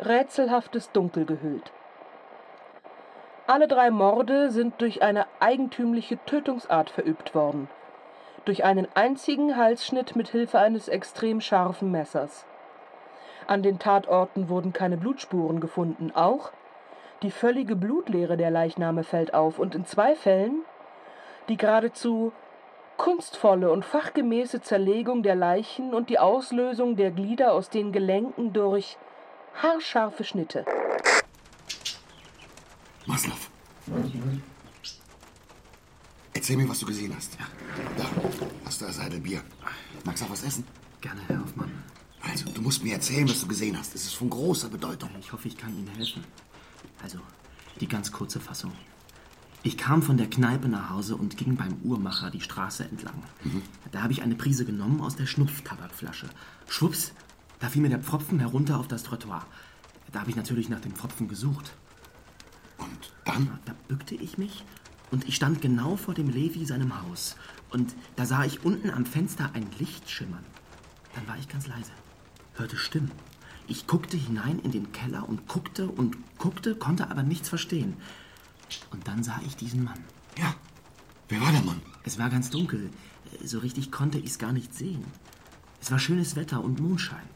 rätselhaftes Dunkel gehüllt. Alle drei Morde sind durch eine eigentümliche Tötungsart verübt worden, durch einen einzigen Halsschnitt mit Hilfe eines extrem scharfen Messers. An den Tatorten wurden keine Blutspuren gefunden, auch die völlige Blutleere der Leichname fällt auf und in zwei Fällen die geradezu kunstvolle und fachgemäße Zerlegung der Leichen und die Auslösung der Glieder aus den Gelenken durch haarscharfe Schnitte. Maslov. Erzähl mir, was du gesehen hast. Da, hast du das Heidelbier. Magst du auch was essen? Gerne, Herr Hoffmann. Also, du musst mir erzählen, was du gesehen hast. Es ist von großer Bedeutung. Ich hoffe, ich kann Ihnen helfen. Also, die ganz kurze Fassung. Ich kam von der Kneipe nach Hause und ging beim Uhrmacher die Straße entlang. Da habe ich eine Prise genommen aus der Schnupftabakflasche. Schwupps, da fiel mir der Pfropfen herunter auf das Trottoir. Da habe ich natürlich nach dem Pfropfen gesucht. Und dann? Da bückte ich mich und ich stand genau vor dem Levi seinem Haus. Und da sah ich unten am Fenster ein Licht schimmern. Dann war ich ganz leise, hörte Stimmen. Ich guckte hinein in den Keller und guckte und guckte, konnte aber nichts verstehen. Und dann sah ich diesen Mann. Ja. Wer war der Mann? Es war ganz dunkel. So richtig konnte ich es gar nicht sehen. Es war schönes Wetter und Mondschein.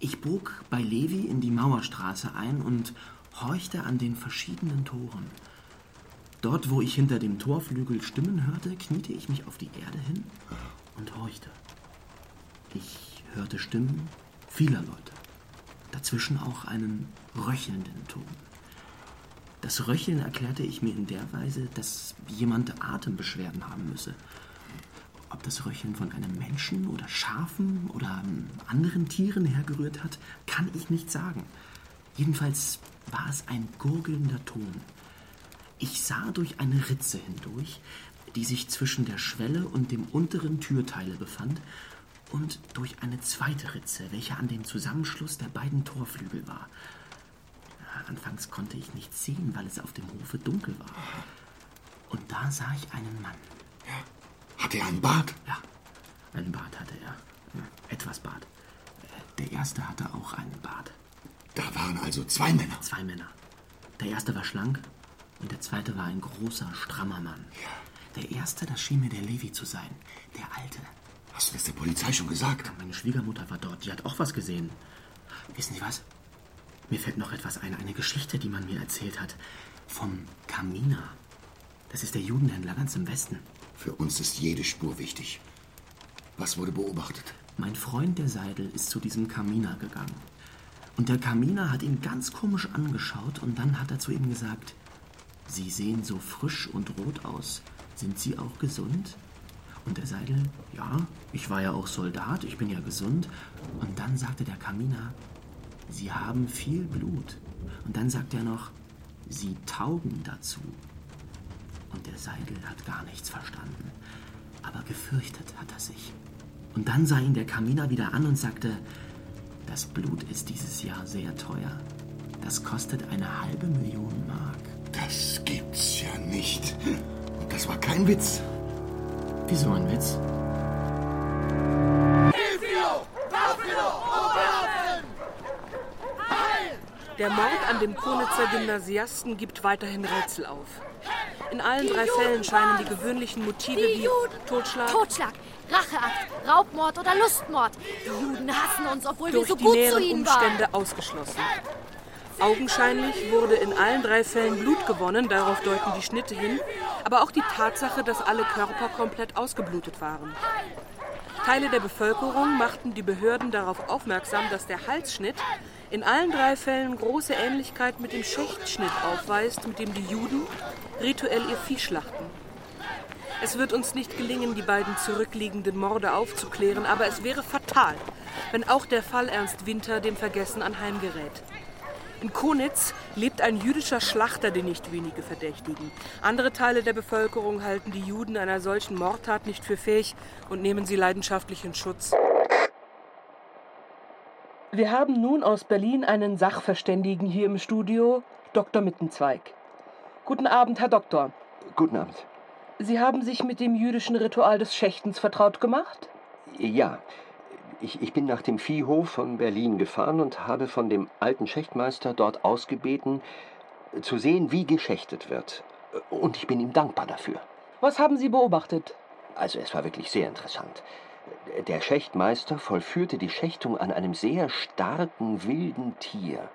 Ich bog bei Levi in die Mauerstraße ein und horchte an den verschiedenen Toren. Dort, wo ich hinter dem Torflügel Stimmen hörte, kniete ich mich auf die Erde hin und horchte. Ich hörte Stimmen vieler Leute. Dazwischen auch einen röchelnden Ton. Das Röcheln erklärte ich mir in der Weise, dass jemand Atembeschwerden haben müsse. Ob das Röcheln von einem Menschen oder Schafen oder anderen Tieren hergerührt hat, kann ich nicht sagen. Jedenfalls war es ein gurgelnder Ton. Ich sah durch eine Ritze hindurch, die sich zwischen der Schwelle und dem unteren Türteile befand, und durch eine zweite Ritze, welche an dem Zusammenschluss der beiden Torflügel war. Anfangs konnte ich nichts sehen, weil es auf dem Hofe dunkel war. Und da sah ich einen Mann. Hatte er einen Bart? Ja, einen Bart hatte er. Etwas Bart. Der erste hatte auch einen Bart. Da waren also zwei Männer. Zwei Männer. Der erste war schlank und der zweite war ein großer, strammer Mann. Der erste, das schien mir der Levi zu sein. Der alte. Hast du das der Polizei schon gesagt? Meine Schwiegermutter war dort. Die hat auch was gesehen. Wissen Sie was? Mir fällt noch etwas ein. Eine Geschichte, die man mir erzählt hat. Vom Kamina. Das ist der Judenhändler ganz im Westen. Für uns ist jede Spur wichtig. Was wurde beobachtet? Mein Freund der Seidel ist zu diesem Kamina gegangen. Und der Kamina hat ihn ganz komisch angeschaut und dann hat er zu ihm gesagt, Sie sehen so frisch und rot aus. Sind Sie auch gesund? Und der Seidel, ja, ich war ja auch Soldat, ich bin ja gesund. Und dann sagte der Kamina, Sie haben viel Blut. Und dann sagt er noch, Sie taugen dazu. Und der Seidel hat gar nichts verstanden. Aber gefürchtet hat er sich. Und dann sah ihn der Kaminer wieder an und sagte, das Blut ist dieses Jahr sehr teuer. Das kostet eine halbe Million Mark. Das gibt's ja nicht. Und das war kein Witz. Wieso ein Witz? Der Mord an dem Konitzer Gymnasiasten gibt weiterhin Rätsel auf. In allen drei Fällen scheinen die gewöhnlichen Motive Die wie! Totschlag, Totschlag, Racheakt, Raubmord oder Lustmord. Die Juden hassen uns, obwohl wir so gut zu ihnen waren. Umstände ausgeschlossen. Augenscheinlich wurde in allen drei Fällen Blut gewonnen, darauf deuten die Schnitte hin, aber auch die Tatsache, dass alle Körper komplett ausgeblutet waren. Teile der Bevölkerung machten die Behörden darauf aufmerksam, dass der Halsschnitt in allen drei Fällen große Ähnlichkeit mit dem Schächtschnitt aufweist, mit dem die Juden rituell ihr Vieh schlachten. Es wird uns nicht gelingen, die beiden zurückliegenden Morde aufzuklären, aber es wäre fatal, wenn auch der Fall Ernst Winter dem Vergessen anheimgerät. In Konitz lebt ein jüdischer Schlachter, den nicht wenige verdächtigen. Andere Teile der Bevölkerung halten die Juden einer solchen Mordtat nicht für fähig und nehmen sie leidenschaftlich in Schutz. Wir haben nun aus Berlin einen Sachverständigen hier im Studio, Dr. Mittenzweig. Guten Abend, Herr Doktor. Guten Abend. Sie haben sich mit dem jüdischen Ritual des Schächtens vertraut gemacht? Ja, ich, ich bin nach dem Viehhof von Berlin gefahren und habe von dem alten Schächtmeister dort ausgebeten, zu sehen, wie geschächtet wird. Und ich bin ihm dankbar dafür. Was haben Sie beobachtet? Also es war wirklich sehr interessant. Der Schächtmeister vollführte die Schächtung an einem sehr starken, wilden Tier.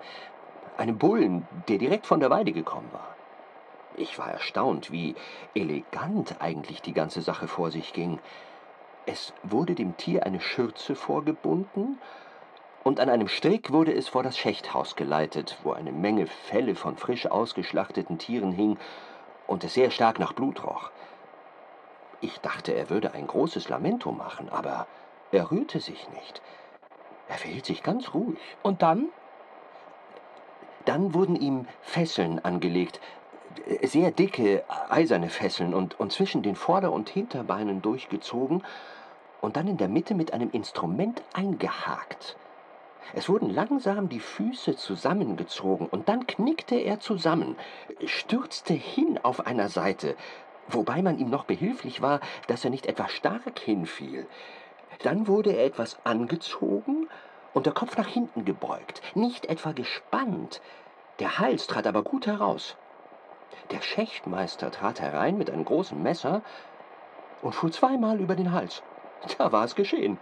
Einem Bullen, der direkt von der Weide gekommen war. Ich war erstaunt, wie elegant eigentlich die ganze Sache vor sich ging. Es wurde dem Tier eine Schürze vorgebunden und an einem Strick wurde es vor das Schächthaus geleitet, wo eine Menge Felle von frisch ausgeschlachteten Tieren hing und es sehr stark nach Blut roch. Ich dachte, er würde ein großes Lamento machen, aber er rührte sich nicht. Er verhielt sich ganz ruhig. Und dann? Dann wurden ihm Fesseln angelegt, sehr dicke, eiserne Fesseln und, und zwischen den Vorder- und Hinterbeinen durchgezogen und dann in der Mitte mit einem Instrument eingehakt. Es wurden langsam die Füße zusammengezogen und dann knickte er zusammen, stürzte hin auf einer Seite, wobei man ihm noch behilflich war, dass er nicht etwa stark hinfiel. Dann wurde er etwas angezogen und der Kopf nach hinten gebeugt, nicht etwa gespannt. Der Hals trat aber gut heraus. Der Schächtmeister trat herein mit einem großen Messer und fuhr zweimal über den Hals. Da war es geschehen.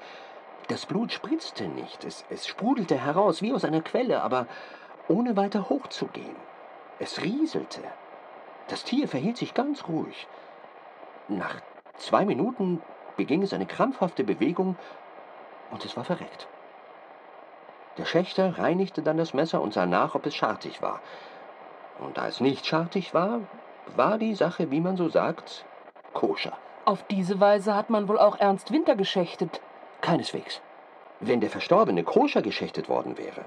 Das Blut spritzte nicht, es, es sprudelte heraus wie aus einer Quelle, aber ohne weiter hochzugehen. Es rieselte. Das Tier verhielt sich ganz ruhig. Nach zwei Minuten beging es eine krampfhafte Bewegung und es war verreckt. Der Schächter reinigte dann das Messer und sah nach, ob es schartig war. Und da es nicht schartig war, war die Sache, wie man so sagt, koscher. Auf diese Weise hat man wohl auch Ernst Winter geschächtet. Keineswegs. Wenn der Verstorbene koscher geschächtet worden wäre,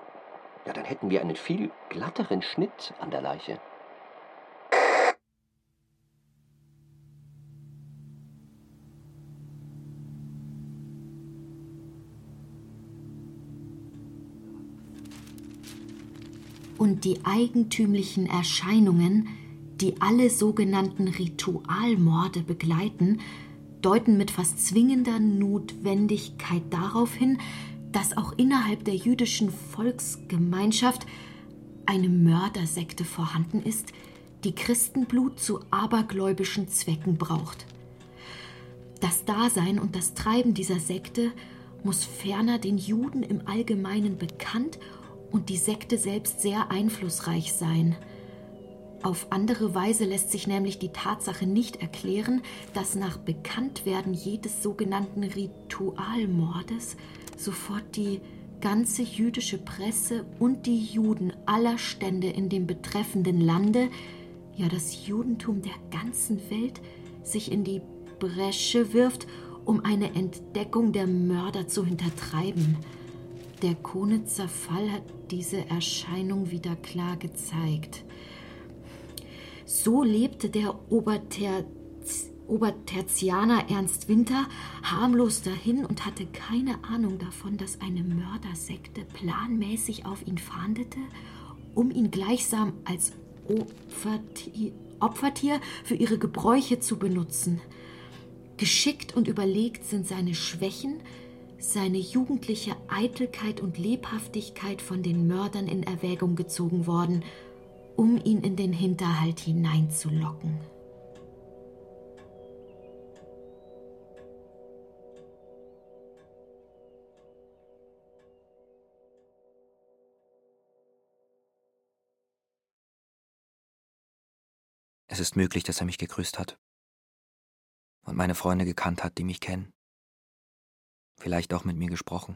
ja, dann hätten wir einen viel glatteren Schnitt an der Leiche. Und die eigentümlichen Erscheinungen, die alle sogenannten Ritualmorde begleiten, deuten mit fast zwingender Notwendigkeit darauf hin, dass auch innerhalb der jüdischen Volksgemeinschaft eine Mördersekte vorhanden ist, die Christenblut zu abergläubischen Zwecken braucht. Das Dasein und das Treiben dieser Sekte muss ferner den Juden im Allgemeinen bekannt und die Sekte selbst sehr einflussreich sein. Auf andere Weise lässt sich nämlich die Tatsache nicht erklären, dass nach Bekanntwerden jedes sogenannten Ritualmordes sofort die ganze jüdische Presse und die Juden aller Stände in dem betreffenden Lande, ja das Judentum der ganzen Welt, sich in die Bresche wirft, um eine Entdeckung der Mörder zu hintertreiben. Der Konitzer Fall hat diese Erscheinung wieder klar gezeigt. So lebte der Oberter Obertertianer Ernst Winter harmlos dahin und hatte keine Ahnung davon, dass eine Mördersekte planmäßig auf ihn fahndete, um ihn gleichsam als Opfertier, Opfertier für ihre Gebräuche zu benutzen. Geschickt und überlegt sind seine Schwächen, seine jugendliche Eitelkeit und Lebhaftigkeit von den Mördern in Erwägung gezogen worden, um ihn in den Hinterhalt hineinzulocken. Es ist möglich, dass er mich gegrüßt hat und meine Freunde gekannt hat, die mich kennen. Vielleicht auch mit mir gesprochen.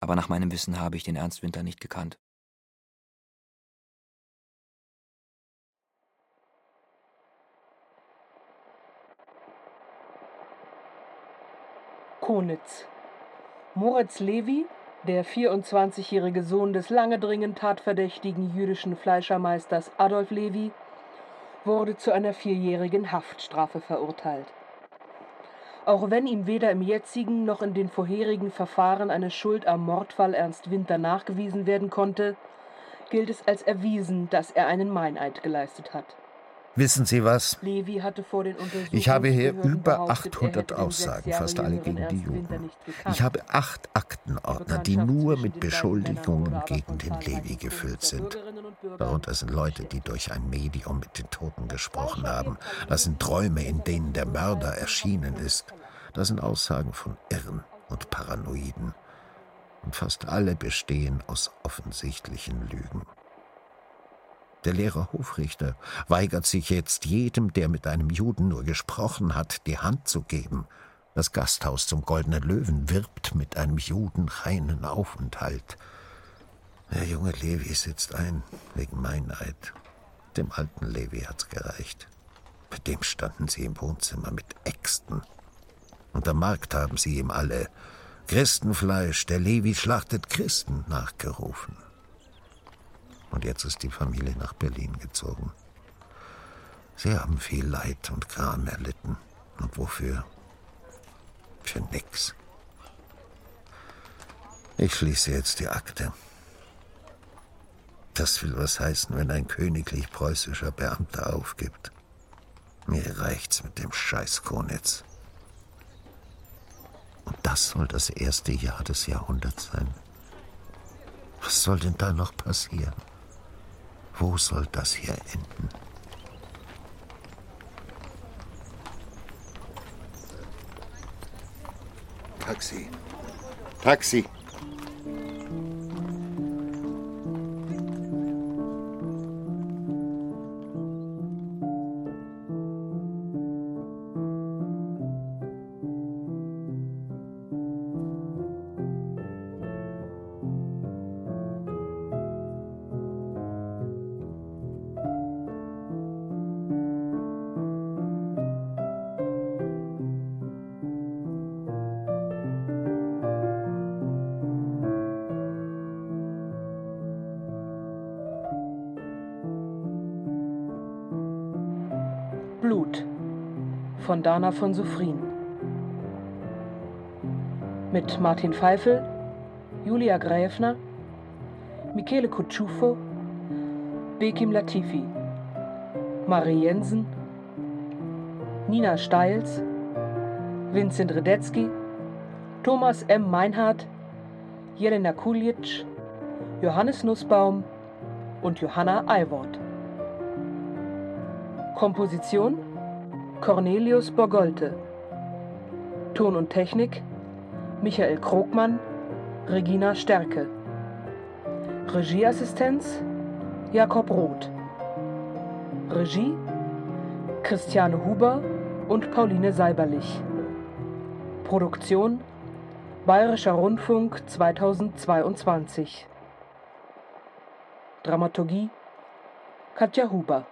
Aber nach meinem Wissen habe ich den Ernst Winter nicht gekannt. Konitz. Moritz Levi, der 24-jährige Sohn des lange dringend tatverdächtigen jüdischen Fleischermeisters Adolf Levi, wurde zu einer vierjährigen Haftstrafe verurteilt. Auch wenn ihm weder im jetzigen noch in den vorherigen Verfahren eine Schuld am Mordfall Ernst Winter nachgewiesen werden konnte, gilt es als erwiesen, dass er einen Meineid geleistet hat. Wissen Sie was? Ich habe hier über behauptet, 800 er hätte den Aussagen, fast alle gegen die Juden. Ich habe acht Aktenordner, die nur mit Beschuldigungen gegen den Levi gefüllt sind. Darunter sind Leute, die durch ein Medium mit den Toten gesprochen haben. Das sind Träume, in denen der Mörder erschienen ist. Das sind Aussagen von Irren und Paranoiden. Und fast alle bestehen aus offensichtlichen Lügen. Der Lehrer Hofrichter weigert sich jetzt jedem, der mit einem Juden nur gesprochen hat, die Hand zu geben. Das Gasthaus zum Goldenen Löwen wirbt mit einem judenreinen Aufenthalt. Der junge Levi sitzt ein wegen Meineid. Dem alten Levi hat's gereicht. Mit dem standen sie im Wohnzimmer mit Äxten. Und am Markt haben sie ihm alle Christenfleisch, der Levi schlachtet Christen, nachgerufen. Und jetzt ist die Familie nach Berlin gezogen. Sie haben viel Leid und Gram erlitten. Und wofür? Für nix. Ich schließe jetzt die Akte. Das will was heißen, wenn ein königlich preußischer Beamter aufgibt. Mir reicht's mit dem Scheiß Konitz. Und das soll das erste Jahr des Jahrhunderts sein. Was soll denn da noch passieren? Wo soll das hier enden? Taxi. Taxi. Von Dana von Suffrin. Mit Martin Pfeifel, Julia Gräfner, Michele Kutschufo, Bekim Latifi, Marie Jensen, Nina Steils, Vincent Redetzky, Thomas M. Meinhardt, Jelena Kuljic, Johannes Nussbaum und Johanna Eiwort. Komposition Cornelius Borgolte. Ton und Technik Michael Krogmann, Regina Stärke. Regieassistenz Jakob Roth. Regie Christiane Huber und Pauline Seiberlich. Produktion Bayerischer Rundfunk 2022. Dramaturgie Katja Huber